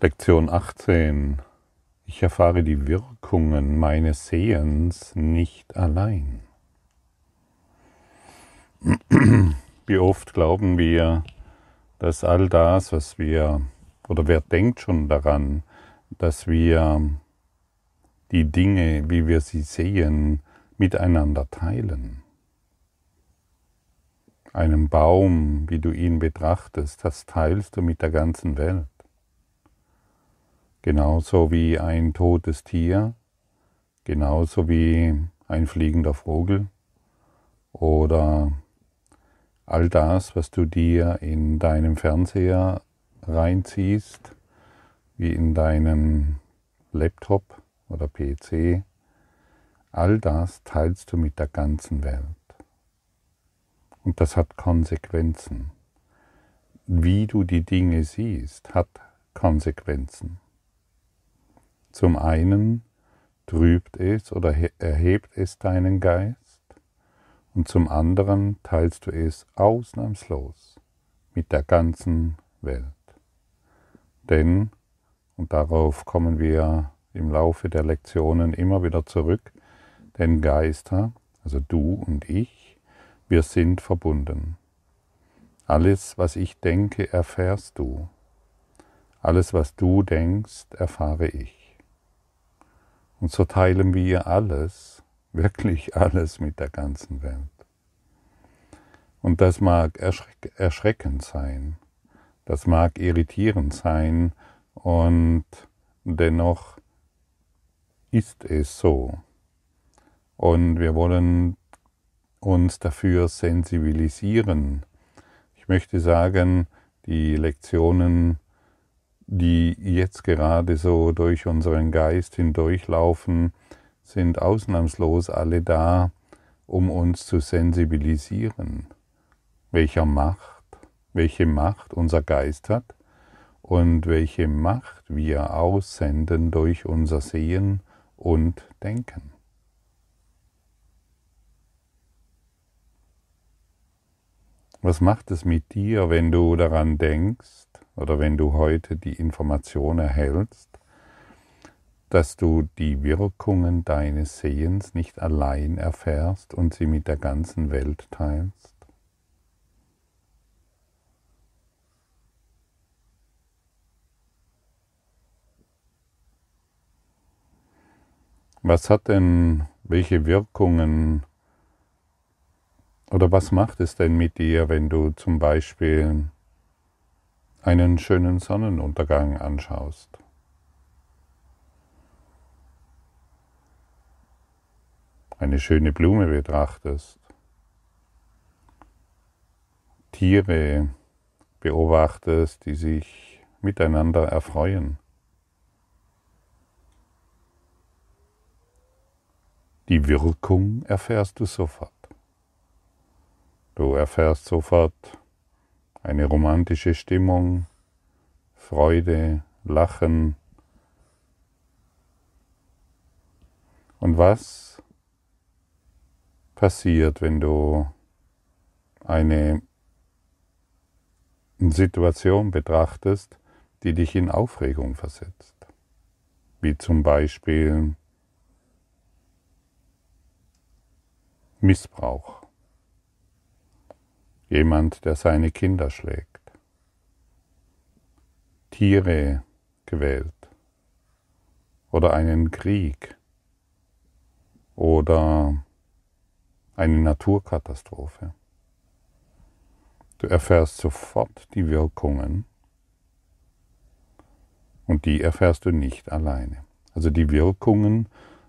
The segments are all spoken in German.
Lektion 18. Ich erfahre die Wirkungen meines Sehens nicht allein. Wie oft glauben wir, dass all das, was wir, oder wer denkt schon daran, dass wir die Dinge, wie wir sie sehen, miteinander teilen. Einen Baum, wie du ihn betrachtest, das teilst du mit der ganzen Welt. Genauso wie ein totes Tier, genauso wie ein fliegender Vogel oder all das, was du dir in deinem Fernseher reinziehst, wie in deinen Laptop oder PC, all das teilst du mit der ganzen Welt. Und das hat Konsequenzen. Wie du die Dinge siehst, hat Konsequenzen. Zum einen trübt es oder erhebt es deinen Geist und zum anderen teilst du es ausnahmslos mit der ganzen Welt. Denn, und darauf kommen wir im Laufe der Lektionen immer wieder zurück, denn Geister, also du und ich, wir sind verbunden. Alles, was ich denke, erfährst du. Alles, was du denkst, erfahre ich. Und so teilen wir alles, wirklich alles mit der ganzen Welt. Und das mag erschreck erschreckend sein, das mag irritierend sein und dennoch ist es so. Und wir wollen uns dafür sensibilisieren. Ich möchte sagen, die Lektionen die jetzt gerade so durch unseren Geist hindurchlaufen, sind ausnahmslos alle da, um uns zu sensibilisieren, welcher Macht, welche Macht unser Geist hat und welche Macht wir aussenden durch unser Sehen und Denken. Was macht es mit dir, wenn du daran denkst, oder wenn du heute die Information erhältst, dass du die Wirkungen deines Sehens nicht allein erfährst und sie mit der ganzen Welt teilst? Was hat denn, welche Wirkungen oder was macht es denn mit dir, wenn du zum Beispiel einen schönen Sonnenuntergang anschaust. Eine schöne Blume betrachtest, Tiere beobachtest, die sich miteinander erfreuen. Die Wirkung erfährst du sofort. Du erfährst sofort, eine romantische Stimmung, Freude, Lachen. Und was passiert, wenn du eine Situation betrachtest, die dich in Aufregung versetzt? Wie zum Beispiel Missbrauch. Jemand, der seine Kinder schlägt. Tiere quält. Oder einen Krieg. Oder eine Naturkatastrophe. Du erfährst sofort die Wirkungen und die erfährst du nicht alleine. Also die Wirkungen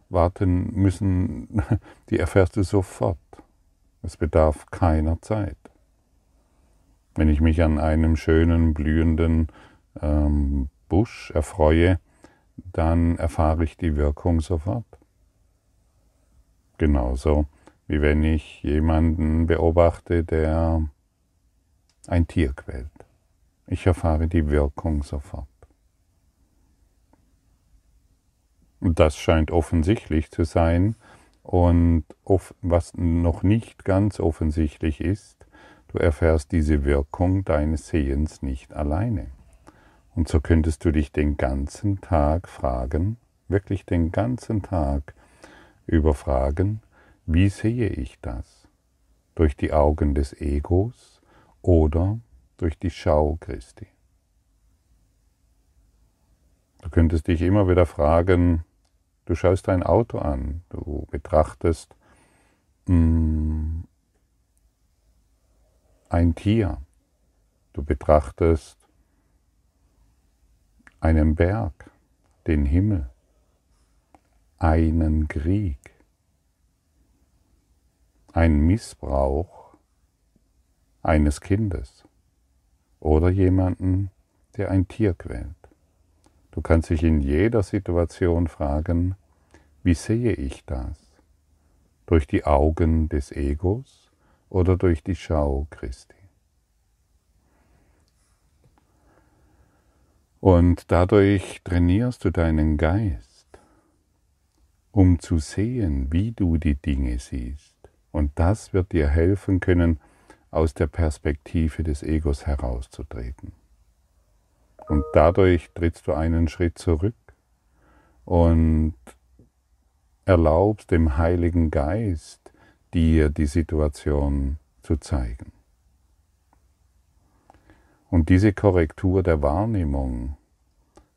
warten müssen, die erfährst du sofort. Es bedarf keiner Zeit. Wenn ich mich an einem schönen, blühenden ähm, Busch erfreue, dann erfahre ich die Wirkung sofort. Genauso wie wenn ich jemanden beobachte, der ein Tier quält. Ich erfahre die Wirkung sofort. Und das scheint offensichtlich zu sein. Und was noch nicht ganz offensichtlich ist, Du erfährst diese Wirkung deines Sehens nicht alleine. Und so könntest du dich den ganzen Tag fragen, wirklich den ganzen Tag überfragen, wie sehe ich das? Durch die Augen des Egos oder durch die Schau Christi? Du könntest dich immer wieder fragen, du schaust dein Auto an, du betrachtest mh, mm, ein Tier, du betrachtest einen Berg, den Himmel, einen Krieg, ein Missbrauch eines Kindes oder jemanden, der ein Tier quält. Du kannst dich in jeder Situation fragen, wie sehe ich das? Durch die Augen des Egos oder durch die Schau Christi? Und dadurch trainierst du deinen Geist, um zu sehen, wie du die Dinge siehst. Und das wird dir helfen können, aus der Perspektive des Egos herauszutreten. Und dadurch trittst du einen Schritt zurück und erlaubst dem Heiligen Geist, dir die Situation zu zeigen. Und diese Korrektur der Wahrnehmung,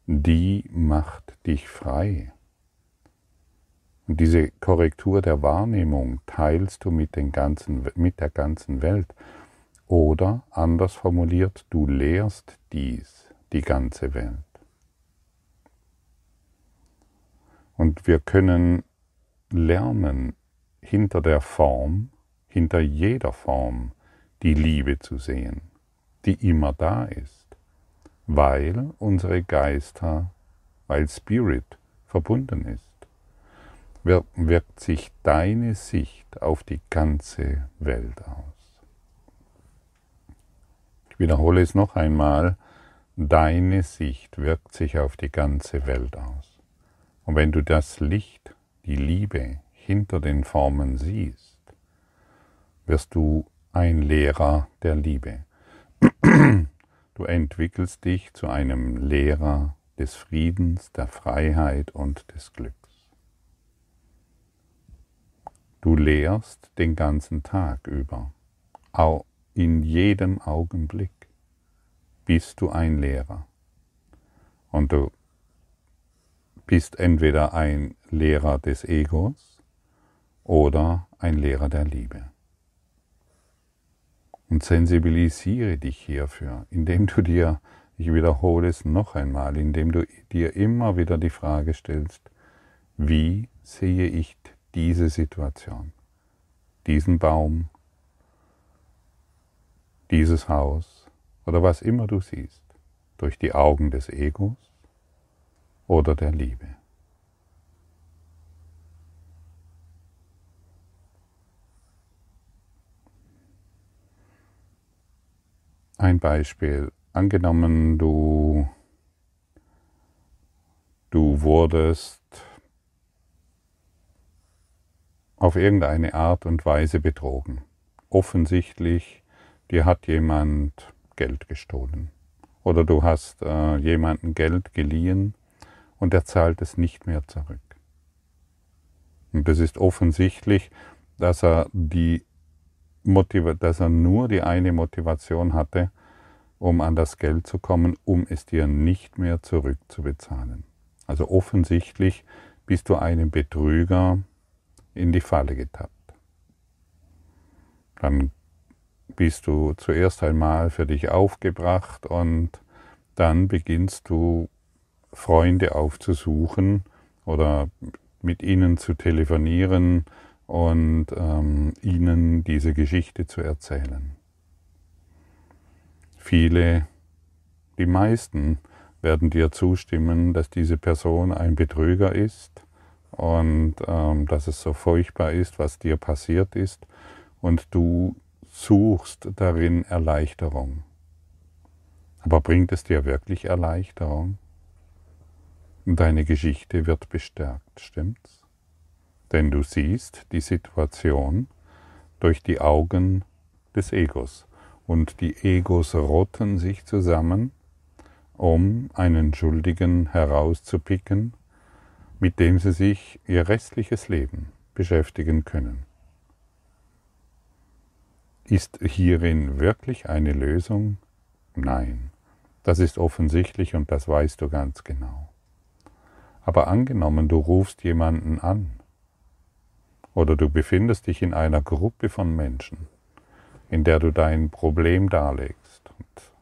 die macht dich frei. Und diese Korrektur der Wahrnehmung teilst du mit, den ganzen, mit der ganzen Welt. Oder anders formuliert, du lehrst dies die ganze Welt. Und wir können lernen, hinter der Form, hinter jeder Form, die Liebe zu sehen, die immer da ist, weil unsere Geister, weil Spirit verbunden ist, wirkt sich deine Sicht auf die ganze Welt aus. Ich wiederhole es noch einmal, Deine Sicht wirkt sich auf die ganze Welt aus. Und wenn du das Licht, die Liebe hinter den Formen siehst, wirst du ein Lehrer der Liebe. Du entwickelst dich zu einem Lehrer des Friedens, der Freiheit und des Glücks. Du lehrst den ganzen Tag über, auch in jedem Augenblick bist du ein Lehrer. Und du bist entweder ein Lehrer des Egos oder ein Lehrer der Liebe. Und sensibilisiere dich hierfür, indem du dir, ich wiederhole es noch einmal, indem du dir immer wieder die Frage stellst, wie sehe ich diese Situation, diesen Baum, dieses Haus, oder was immer du siehst, durch die Augen des Egos oder der Liebe. Ein Beispiel. Angenommen, du, du wurdest auf irgendeine Art und Weise betrogen. Offensichtlich, dir hat jemand Geld gestohlen. Oder du hast äh, jemanden Geld geliehen und er zahlt es nicht mehr zurück. Und es ist offensichtlich, dass er, die Motiva dass er nur die eine Motivation hatte, um an das Geld zu kommen, um es dir nicht mehr zurückzubezahlen. Also offensichtlich bist du einem Betrüger in die Falle getappt. Dann bist du zuerst einmal für dich aufgebracht und dann beginnst du Freunde aufzusuchen oder mit ihnen zu telefonieren und ähm, ihnen diese Geschichte zu erzählen. Viele, die meisten werden dir zustimmen, dass diese Person ein Betrüger ist und ähm, dass es so furchtbar ist, was dir passiert ist und du suchst darin Erleichterung. Aber bringt es dir wirklich Erleichterung? Deine Geschichte wird bestärkt, stimmt's? Denn du siehst die Situation durch die Augen des Egos. Und die Egos rotten sich zusammen um einen Schuldigen herauszupicken, mit dem sie sich ihr restliches Leben beschäftigen können. Ist hierin wirklich eine Lösung? Nein, das ist offensichtlich und das weißt du ganz genau. Aber angenommen, du rufst jemanden an oder du befindest dich in einer Gruppe von Menschen, in der du dein Problem darlegst und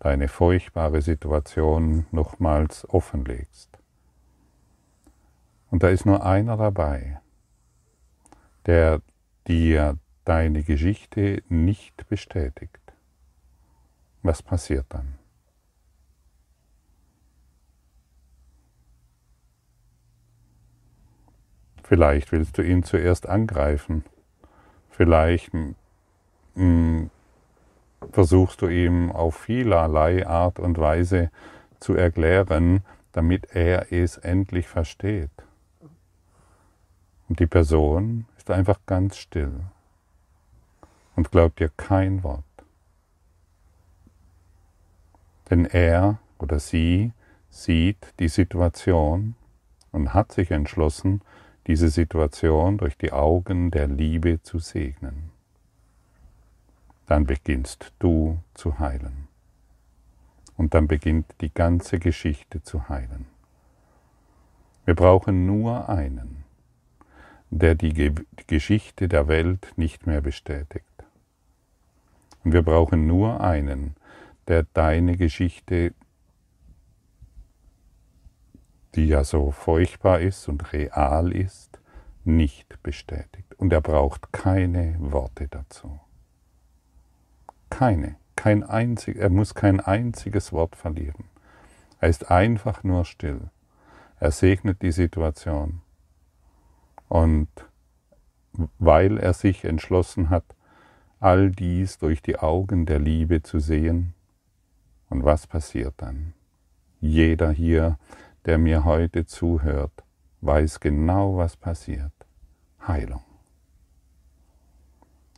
deine furchtbare Situation nochmals offenlegst. Und da ist nur einer dabei, der dir deine Geschichte nicht bestätigt. Was passiert dann? Vielleicht willst du ihn zuerst angreifen. Vielleicht hm, versuchst du ihm auf vielerlei Art und Weise zu erklären, damit er es endlich versteht. Und die Person ist einfach ganz still und glaubt dir kein Wort. Denn er oder sie sieht die Situation und hat sich entschlossen, diese Situation durch die Augen der Liebe zu segnen. Dann beginnst du zu heilen. Und dann beginnt die ganze Geschichte zu heilen. Wir brauchen nur einen, der die, Ge Geschichte der Welt nicht mehr bestätigt. Und wir brauchen nur einen, der deine Geschichte die ja so furchtbar ist und real ist, nicht bestätigt. Und er braucht keine Worte dazu. Keine, kein einzig, er muss kein einziges Wort verlieren. Er ist einfach nur still. Er segnet die Situation. Und weil er sich entschlossen hat, all dies durch die Augen der Liebe zu sehen, und was passiert dann? Jeder hier der mir heute zuhört, weiß genau, was passiert. Heilung.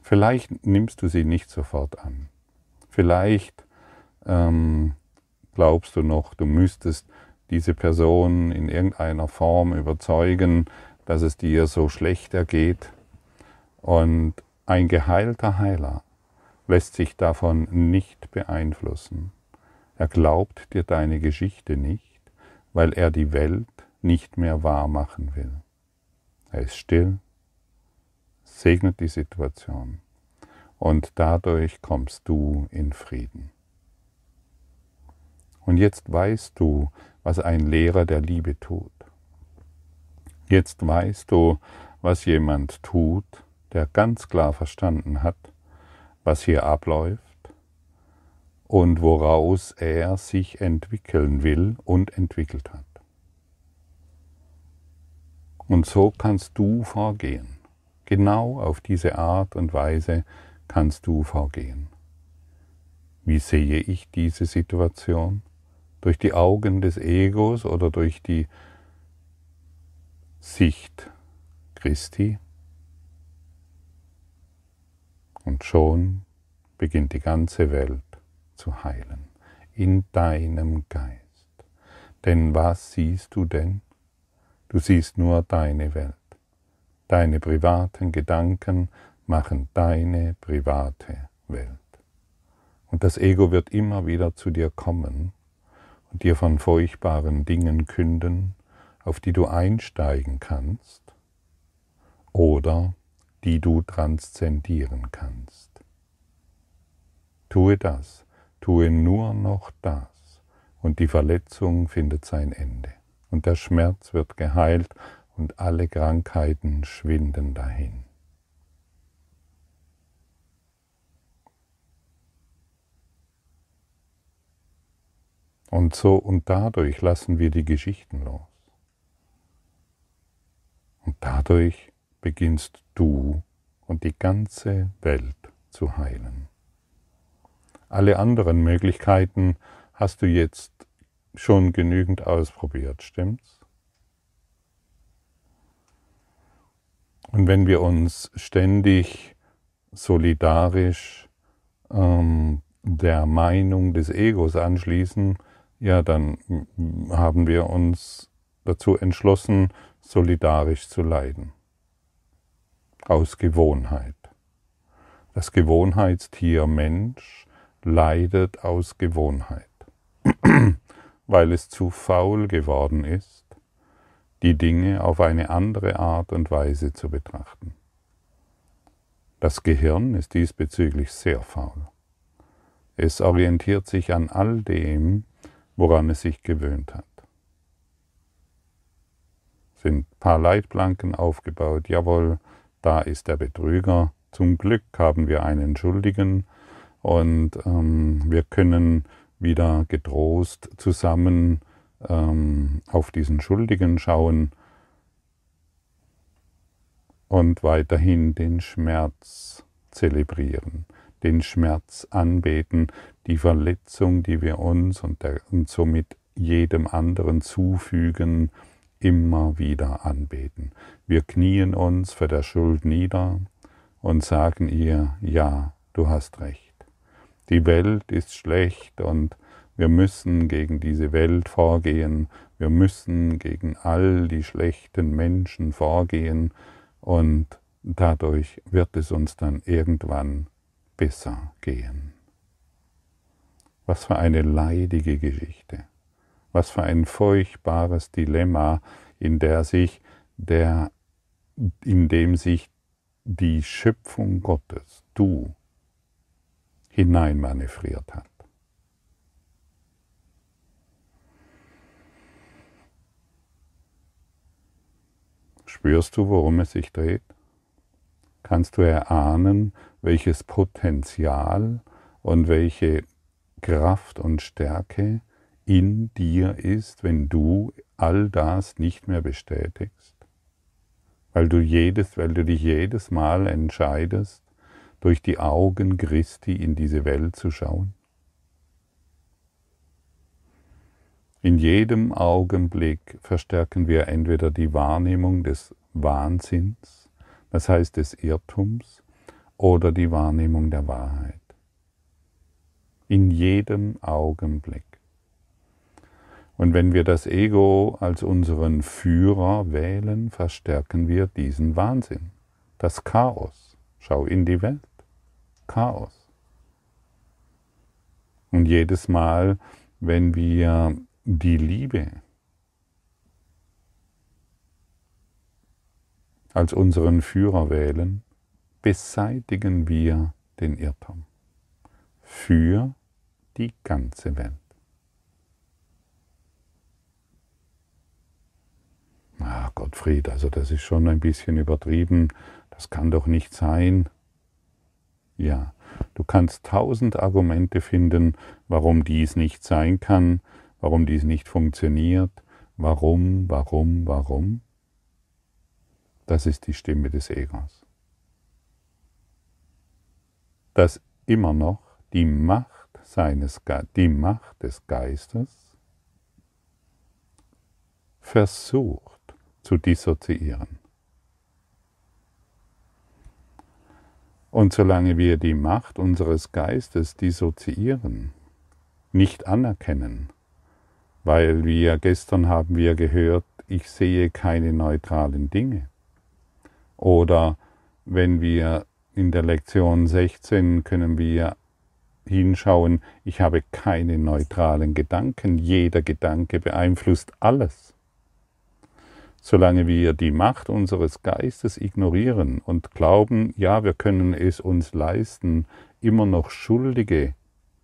Vielleicht nimmst du sie nicht sofort an. Vielleicht ähm, glaubst du noch, du müsstest diese Person in irgendeiner Form überzeugen, dass es dir so schlecht ergeht. Und ein geheilter Heiler lässt sich davon nicht beeinflussen. Er glaubt dir deine Geschichte nicht weil er die Welt nicht mehr wahr machen will. Er ist still, segnet die Situation und dadurch kommst du in Frieden. Und jetzt weißt du, was ein Lehrer der Liebe tut. Jetzt weißt du, was jemand tut, der ganz klar verstanden hat, was hier abläuft und woraus er sich entwickeln will und entwickelt hat. Und so kannst du vorgehen. Genau auf diese Art und Weise kannst du vorgehen. Wie sehe ich diese Situation? Durch die Augen des Egos oder durch die Sicht Christi? Und schon beginnt die ganze Welt zu heilen, in deinem Geist. Denn was siehst du denn? Du siehst nur deine Welt. Deine privaten Gedanken machen deine private Welt. Und das Ego wird immer wieder zu dir kommen und dir von furchtbaren Dingen künden, auf die du einsteigen kannst oder die du transzendieren kannst. Tue das, Tue nur noch das und die Verletzung findet sein Ende und der Schmerz wird geheilt und alle Krankheiten schwinden dahin. Und so und dadurch lassen wir die Geschichten los. Und dadurch beginnst du und die ganze Welt zu heilen. Alle anderen Möglichkeiten hast du jetzt schon genügend ausprobiert, stimmt's? Und wenn wir uns ständig solidarisch ähm, der Meinung des Egos anschließen, ja, dann haben wir uns dazu entschlossen, solidarisch zu leiden. Aus Gewohnheit. Das Gewohnheitstier Mensch leidet aus Gewohnheit, weil es zu faul geworden ist, die Dinge auf eine andere Art und Weise zu betrachten. Das Gehirn ist diesbezüglich sehr faul. Es orientiert sich an all dem, woran es sich gewöhnt hat. Sind ein paar Leitplanken aufgebaut, jawohl, da ist der Betrüger. Zum Glück haben wir einen Schuldigen und ähm, wir können wieder getrost zusammen ähm, auf diesen Schuldigen schauen und weiterhin den Schmerz zelebrieren, den Schmerz anbeten, die Verletzung, die wir uns und, der, und somit jedem anderen zufügen, immer wieder anbeten. Wir knien uns für der Schuld nieder und sagen ihr, ja, du hast recht. Die Welt ist schlecht und wir müssen gegen diese Welt vorgehen, wir müssen gegen all die schlechten Menschen vorgehen und dadurch wird es uns dann irgendwann besser gehen. Was für eine leidige Geschichte. Was für ein furchtbares Dilemma, in der sich der, in dem sich die Schöpfung Gottes, du, hineinmanövriert hat. Spürst du, worum es sich dreht? Kannst du erahnen, welches Potenzial und welche Kraft und Stärke in dir ist, wenn du all das nicht mehr bestätigst? Weil du, jedes, weil du dich jedes Mal entscheidest, durch die Augen Christi in diese Welt zu schauen? In jedem Augenblick verstärken wir entweder die Wahrnehmung des Wahnsinns, das heißt des Irrtums, oder die Wahrnehmung der Wahrheit. In jedem Augenblick. Und wenn wir das Ego als unseren Führer wählen, verstärken wir diesen Wahnsinn, das Chaos. Schau in die Welt. Chaos. Und jedes Mal, wenn wir die Liebe als unseren Führer wählen, beseitigen wir den Irrtum für die ganze Welt. Ah, Gottfried, also das ist schon ein bisschen übertrieben, das kann doch nicht sein. Ja, du kannst tausend Argumente finden, warum dies nicht sein kann, warum dies nicht funktioniert, warum, warum, warum. Das ist die Stimme des Egos. Dass immer noch die Macht seines die Macht des Geistes versucht zu dissoziieren. Und solange wir die Macht unseres Geistes dissoziieren, nicht anerkennen, weil wir gestern haben wir gehört, ich sehe keine neutralen Dinge. Oder wenn wir in der Lektion 16 können wir hinschauen, ich habe keine neutralen Gedanken, jeder Gedanke beeinflusst alles. Solange wir die Macht unseres Geistes ignorieren und glauben, ja, wir können es uns leisten, immer noch Schuldige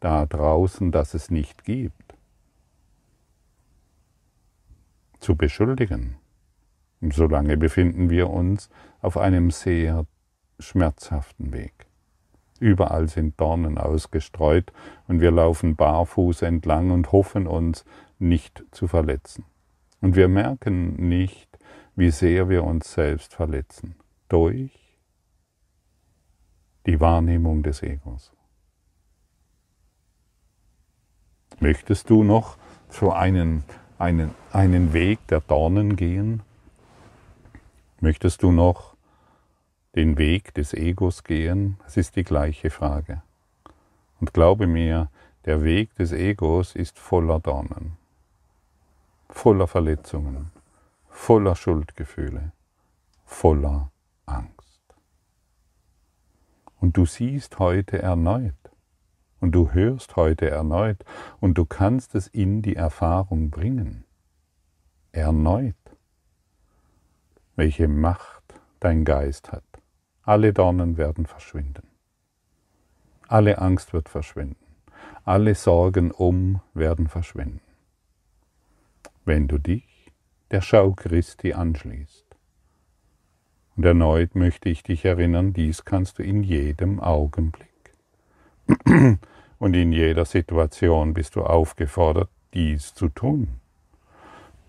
da draußen, dass es nicht gibt, zu beschuldigen. Solange befinden wir uns auf einem sehr schmerzhaften Weg. Überall sind Dornen ausgestreut und wir laufen barfuß entlang und hoffen uns nicht zu verletzen. Und wir merken nicht, wie sehr wir uns selbst verletzen durch die Wahrnehmung des Egos. Möchtest du noch so einen einen, einen Weg der Dornen gehen? Möchtest du noch den Weg des Egos gehen? Es ist die gleiche Frage. Und glaube mir, der Weg des Egos ist voller Dornen, voller Verletzungen, voller Schuldgefühle, voller Angst. Und du siehst heute erneut und du hörst heute erneut und du kannst es in die Erfahrung bringen. Erneut. Welche Macht dein Geist hat. Alle Dornen werden verschwinden. Alle Angst wird verschwinden. Alle Sorgen um werden verschwinden. Wenn du dich der Schau Christi anschließt. Und erneut möchte ich dich erinnern, dies kannst du in jedem Augenblick. Und in jeder Situation bist du aufgefordert, dies zu tun.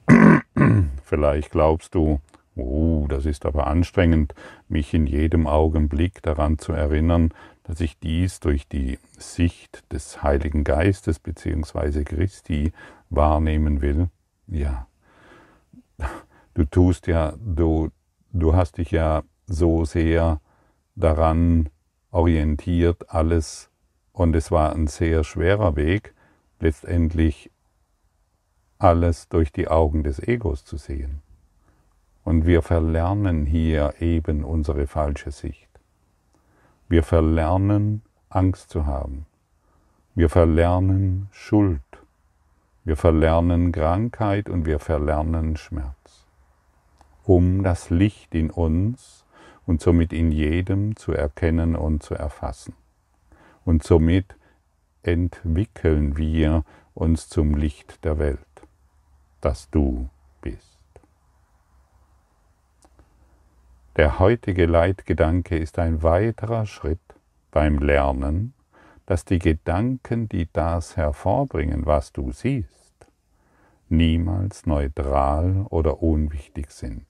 Vielleicht glaubst du, oh, das ist aber anstrengend, mich in jedem Augenblick daran zu erinnern, dass ich dies durch die Sicht des Heiligen Geistes bzw. Christi wahrnehmen will. Ja, du tust ja, du, du hast dich ja so sehr daran orientiert, alles, und es war ein sehr schwerer Weg, letztendlich alles durch die Augen des Egos zu sehen. Und wir verlernen hier eben unsere falsche Sicht. Wir verlernen Angst zu haben. Wir verlernen Schuld. Wir verlernen Krankheit und wir verlernen Schmerz, um das Licht in uns und somit in jedem zu erkennen und zu erfassen. Und somit entwickeln wir uns zum Licht der Welt, das du bist. Der heutige Leitgedanke ist ein weiterer Schritt beim Lernen dass die Gedanken, die das hervorbringen, was du siehst, niemals neutral oder unwichtig sind.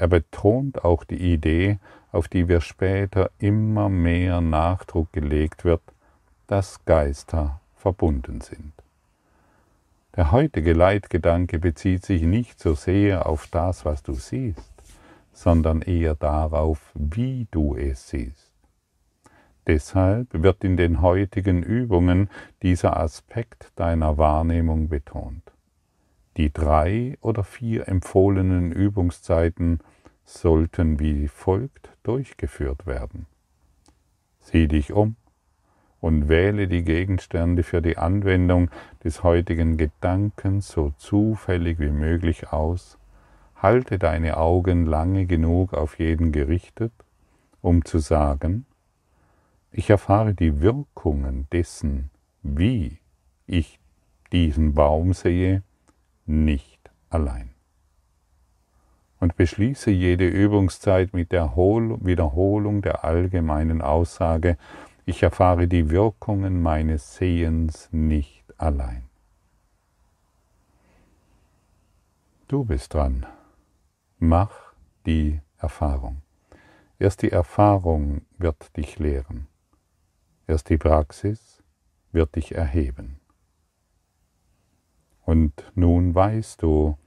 Er betont auch die Idee, auf die wir später immer mehr Nachdruck gelegt wird, dass Geister verbunden sind. Der heutige Leitgedanke bezieht sich nicht so sehr auf das, was du siehst, sondern eher darauf, wie du es siehst. Deshalb wird in den heutigen Übungen dieser Aspekt deiner Wahrnehmung betont. Die drei oder vier empfohlenen Übungszeiten sollten wie folgt durchgeführt werden. Sieh dich um und wähle die Gegenstände für die Anwendung des heutigen Gedankens so zufällig wie möglich aus, halte deine Augen lange genug auf jeden gerichtet, um zu sagen, ich erfahre die Wirkungen dessen, wie ich diesen Baum sehe, nicht allein. Und beschließe jede Übungszeit mit der Wiederholung der allgemeinen Aussage, ich erfahre die Wirkungen meines Sehens nicht allein. Du bist dran. Mach die Erfahrung. Erst die Erfahrung wird dich lehren. Erst die Praxis wird dich erheben. Und nun weißt du,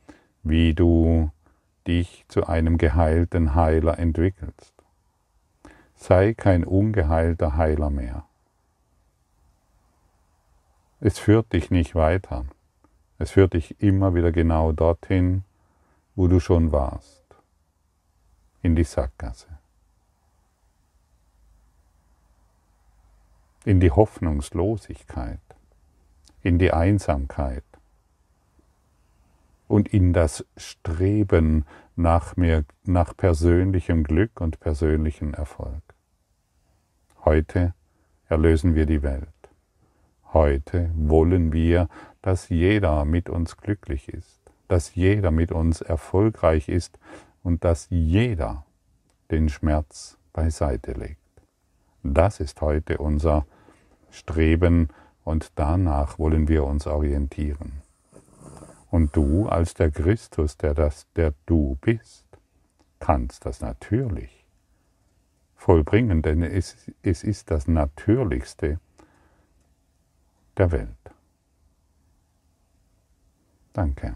wie du dich zu einem geheilten Heiler entwickelst. Sei kein ungeheilter Heiler mehr. Es führt dich nicht weiter. Es führt dich immer wieder genau dorthin, wo du schon warst, in die Sackgasse. in die Hoffnungslosigkeit, in die Einsamkeit und in das Streben nach, mehr, nach persönlichem Glück und persönlichem Erfolg. Heute erlösen wir die Welt. Heute wollen wir, dass jeder mit uns glücklich ist, dass jeder mit uns erfolgreich ist und dass jeder den Schmerz beiseite legt. Das ist heute unser Streben und danach wollen wir uns orientieren. Und du als der Christus, der das, der du bist, kannst das natürlich vollbringen, denn es, es ist das Natürlichste der Welt. Danke.